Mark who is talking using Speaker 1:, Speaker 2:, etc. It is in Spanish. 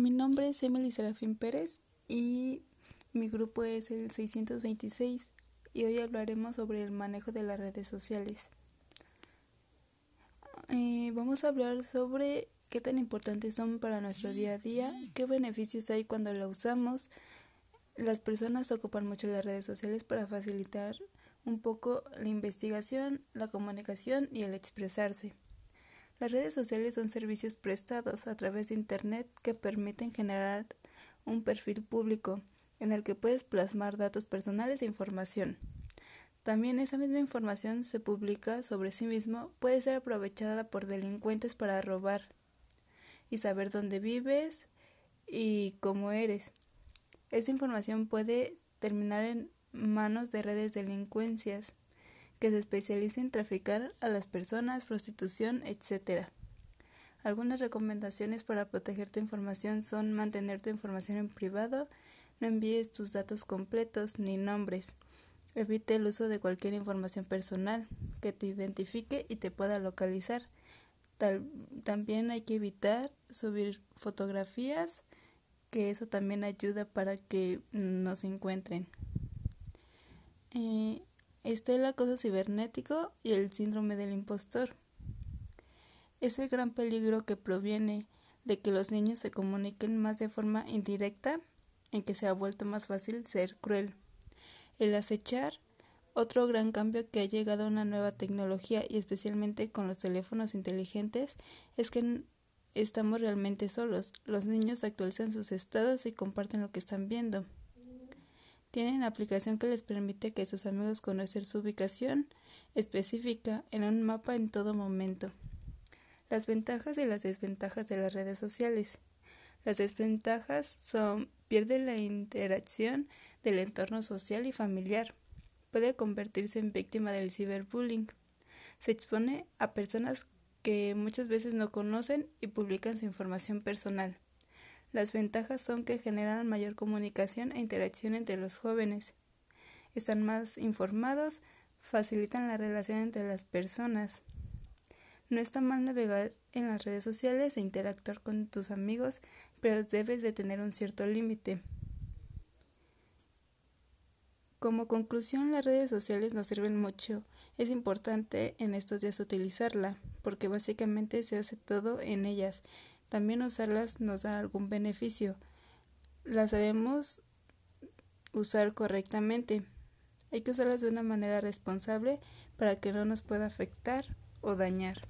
Speaker 1: Mi nombre es Emily Serafín Pérez y mi grupo es el 626 y hoy hablaremos sobre el manejo de las redes sociales. Eh, vamos a hablar sobre qué tan importantes son para nuestro día a día, qué beneficios hay cuando la usamos. Las personas ocupan mucho las redes sociales para facilitar un poco la investigación, la comunicación y el expresarse. Las redes sociales son servicios prestados a través de Internet que permiten generar un perfil público en el que puedes plasmar datos personales e información. También esa misma información se publica sobre sí mismo, puede ser aprovechada por delincuentes para robar y saber dónde vives y cómo eres. Esa información puede terminar en manos de redes delincuencias que se especializa en traficar a las personas, prostitución, etc. Algunas recomendaciones para proteger tu información son mantener tu información en privado, no envíes tus datos completos ni nombres, evite el uso de cualquier información personal que te identifique y te pueda localizar. también hay que evitar subir fotografías, que eso también ayuda para que nos encuentren. Eh, está el acoso cibernético y el síndrome del impostor. Es el gran peligro que proviene de que los niños se comuniquen más de forma indirecta, en que se ha vuelto más fácil ser cruel. El acechar, otro gran cambio que ha llegado a una nueva tecnología y especialmente con los teléfonos inteligentes, es que estamos realmente solos. Los niños actualizan sus estados y comparten lo que están viendo. Tienen aplicación que les permite que sus amigos conozcan su ubicación específica en un mapa en todo momento. Las ventajas y las desventajas de las redes sociales. Las desventajas son pierde la interacción del entorno social y familiar. Puede convertirse en víctima del ciberbullying. Se expone a personas que muchas veces no conocen y publican su información personal. Las ventajas son que generan mayor comunicación e interacción entre los jóvenes. Están más informados, facilitan la relación entre las personas. No está mal navegar en las redes sociales e interactuar con tus amigos, pero debes de tener un cierto límite. Como conclusión, las redes sociales nos sirven mucho. Es importante en estos días utilizarla, porque básicamente se hace todo en ellas también usarlas nos da algún beneficio. Las sabemos usar correctamente. Hay que usarlas de una manera responsable para que no nos pueda afectar o dañar.